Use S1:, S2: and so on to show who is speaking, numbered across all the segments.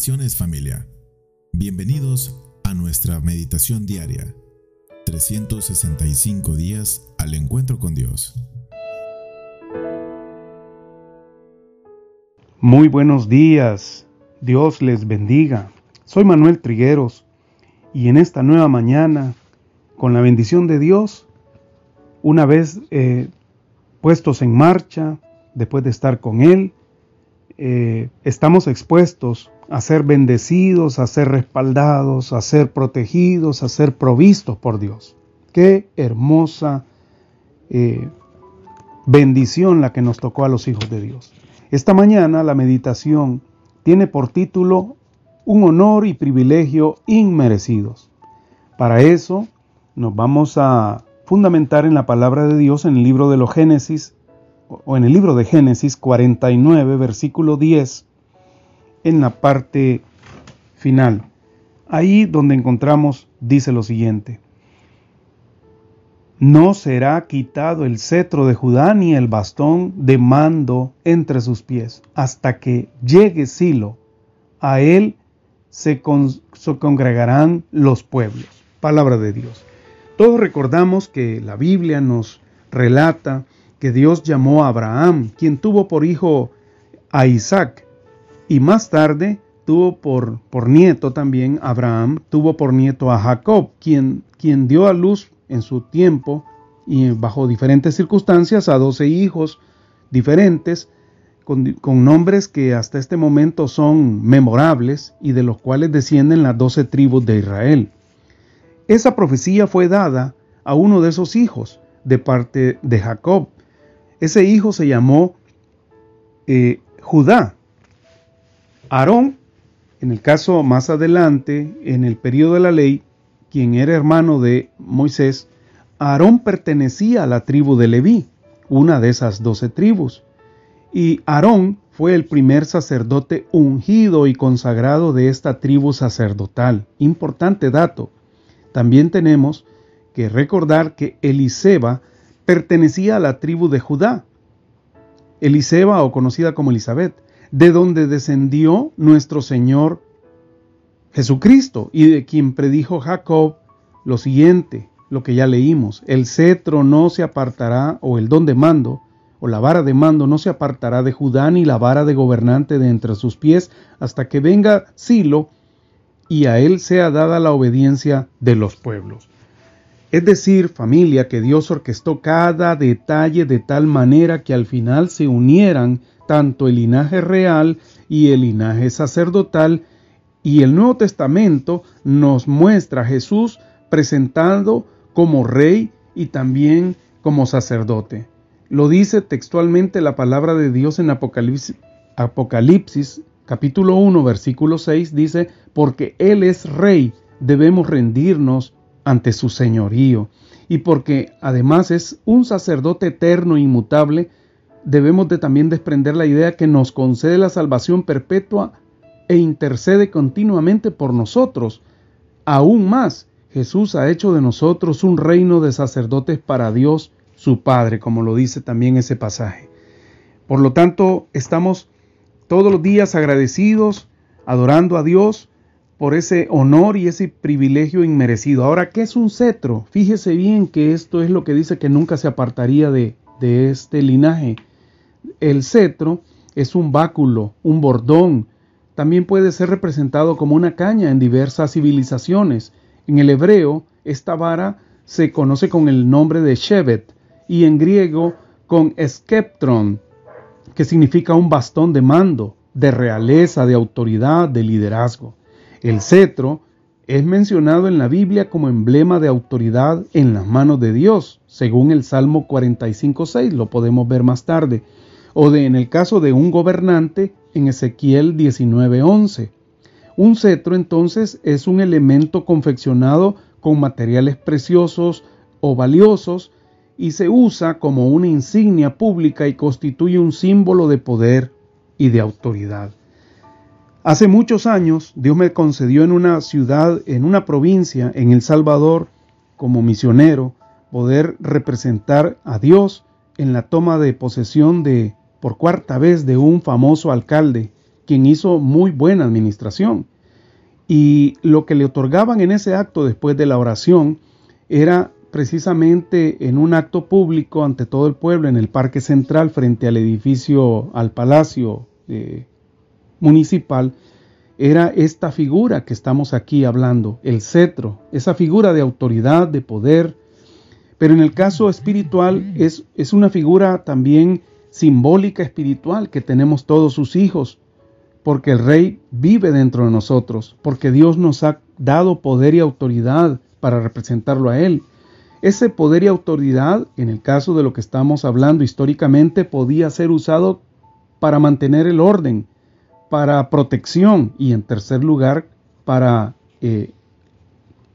S1: Bendiciones familia. Bienvenidos a nuestra meditación diaria. 365 días al encuentro con Dios.
S2: Muy buenos días. Dios les bendiga. Soy Manuel Trigueros y en esta nueva mañana, con la bendición de Dios, una vez eh, puestos en marcha, después de estar con Él, eh, estamos expuestos a ser bendecidos, a ser respaldados, a ser protegidos, a ser provistos por Dios. Qué hermosa eh, bendición la que nos tocó a los hijos de Dios. Esta mañana la meditación tiene por título Un honor y privilegio inmerecidos. Para eso nos vamos a fundamentar en la palabra de Dios en el libro de los Génesis o en el libro de Génesis 49, versículo 10, en la parte final. Ahí donde encontramos, dice lo siguiente, no será quitado el cetro de Judá ni el bastón de mando entre sus pies, hasta que llegue Silo. A él se, se congregarán los pueblos. Palabra de Dios. Todos recordamos que la Biblia nos relata que Dios llamó a Abraham, quien tuvo por hijo a Isaac, y más tarde tuvo por, por nieto también Abraham, tuvo por nieto a Jacob, quien, quien dio a luz en su tiempo y bajo diferentes circunstancias a doce hijos diferentes, con, con, nombres que hasta este momento son memorables y de los cuales descienden las doce tribus de Israel. Esa profecía fue dada a uno de esos hijos de parte de Jacob, ese hijo se llamó eh, Judá. Aarón, en el caso más adelante, en el periodo de la ley, quien era hermano de Moisés, Aarón pertenecía a la tribu de Leví, una de esas doce tribus. Y Aarón fue el primer sacerdote ungido y consagrado de esta tribu sacerdotal. Importante dato. También tenemos que recordar que Eliseba pertenecía a la tribu de Judá, Eliseba o conocida como Elizabeth, de donde descendió nuestro Señor Jesucristo y de quien predijo Jacob lo siguiente, lo que ya leímos, el cetro no se apartará o el don de mando o la vara de mando no se apartará de Judá ni la vara de gobernante de entre sus pies hasta que venga Silo y a él sea dada la obediencia de los pueblos. Es decir, familia, que Dios orquestó cada detalle de tal manera que al final se unieran tanto el linaje real y el linaje sacerdotal, y el Nuevo Testamento nos muestra a Jesús presentado como rey y también como sacerdote. Lo dice textualmente la palabra de Dios en Apocalipsis, capítulo 1 versículo 6 dice, porque Él es rey, debemos rendirnos ante su señorío. Y porque además es un sacerdote eterno e inmutable, debemos de también desprender la idea que nos concede la salvación perpetua e intercede continuamente por nosotros. Aún más, Jesús ha hecho de nosotros un reino de sacerdotes para Dios su Padre, como lo dice también ese pasaje. Por lo tanto, estamos todos los días agradecidos, adorando a Dios, por ese honor y ese privilegio inmerecido. Ahora, ¿qué es un cetro? Fíjese bien que esto es lo que dice que nunca se apartaría de, este linaje. El cetro es un báculo, un bordón. También puede ser representado como una caña en diversas civilizaciones. En el hebreo, esta vara se conoce con el nombre de Shevet y en griego con skeptron, que significa un bastón de mando, de realeza, de autoridad, de liderazgo. El cetro es mencionado en la Biblia como emblema de autoridad en las manos de Dios, según el Salmo 45.6, lo podemos ver más tarde, o de en el caso de un gobernante en Ezequiel 19.11. Un cetro entonces es un elemento confeccionado con materiales preciosos o valiosos y se usa como una insignia pública y constituye un símbolo de poder y de autoridad. Hace muchos años Dios me concedió en una ciudad, en una provincia, en El Salvador, como misionero, poder representar a Dios en la toma de posesión de, por cuarta vez, de un famoso alcalde, quien hizo muy buena administración. Y lo que le otorgaban en ese acto después de la oración era precisamente en un acto público ante todo el pueblo en el Parque Central frente al edificio, al Palacio eh, Municipal, era esta figura que estamos aquí hablando, el cetro, esa figura de autoridad, de poder, pero en el caso espiritual es, es una figura también simbólica espiritual que tenemos todos sus hijos, porque el rey vive dentro de nosotros, porque Dios nos ha dado poder y autoridad para representarlo a Él. Ese poder y autoridad, en el caso de lo que estamos hablando históricamente, podía ser usado para mantener el orden, para protección y en tercer lugar para eh,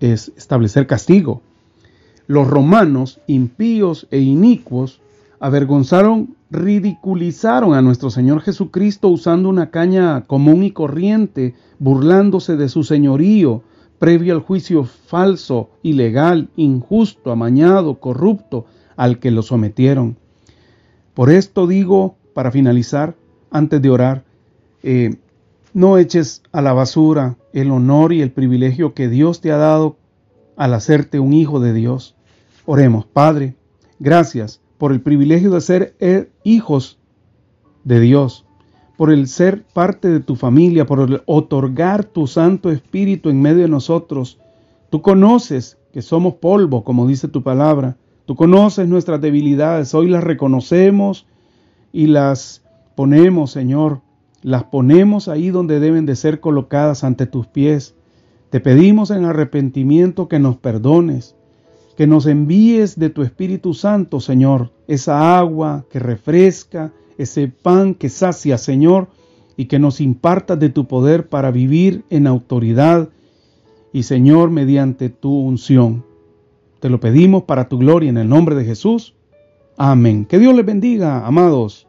S2: establecer castigo. Los romanos, impíos e inicuos, avergonzaron, ridiculizaron a nuestro Señor Jesucristo usando una caña común y corriente, burlándose de su señorío, previo al juicio falso, ilegal, injusto, amañado, corrupto, al que lo sometieron. Por esto digo, para finalizar, antes de orar, eh, no eches a la basura el honor y el privilegio que Dios te ha dado al hacerte un hijo de Dios. Oremos, Padre, gracias por el privilegio de ser eh, hijos de Dios por el ser parte de tu familia, por el otorgar tu Santo Espíritu en medio de nosotros. Tú conoces que somos polvo, como dice tu palabra. Tú conoces nuestras debilidades. Hoy las reconocemos y las ponemos, Señor. Las ponemos ahí donde deben de ser colocadas ante tus pies. Te pedimos en arrepentimiento que nos perdones, que nos envíes de tu Espíritu Santo, Señor, esa agua que refresca, ese pan que sacia, Señor, y que nos impartas de tu poder para vivir en autoridad y, Señor, mediante tu unción. Te lo pedimos para tu gloria en el nombre de Jesús. Amén. Que Dios les bendiga, amados.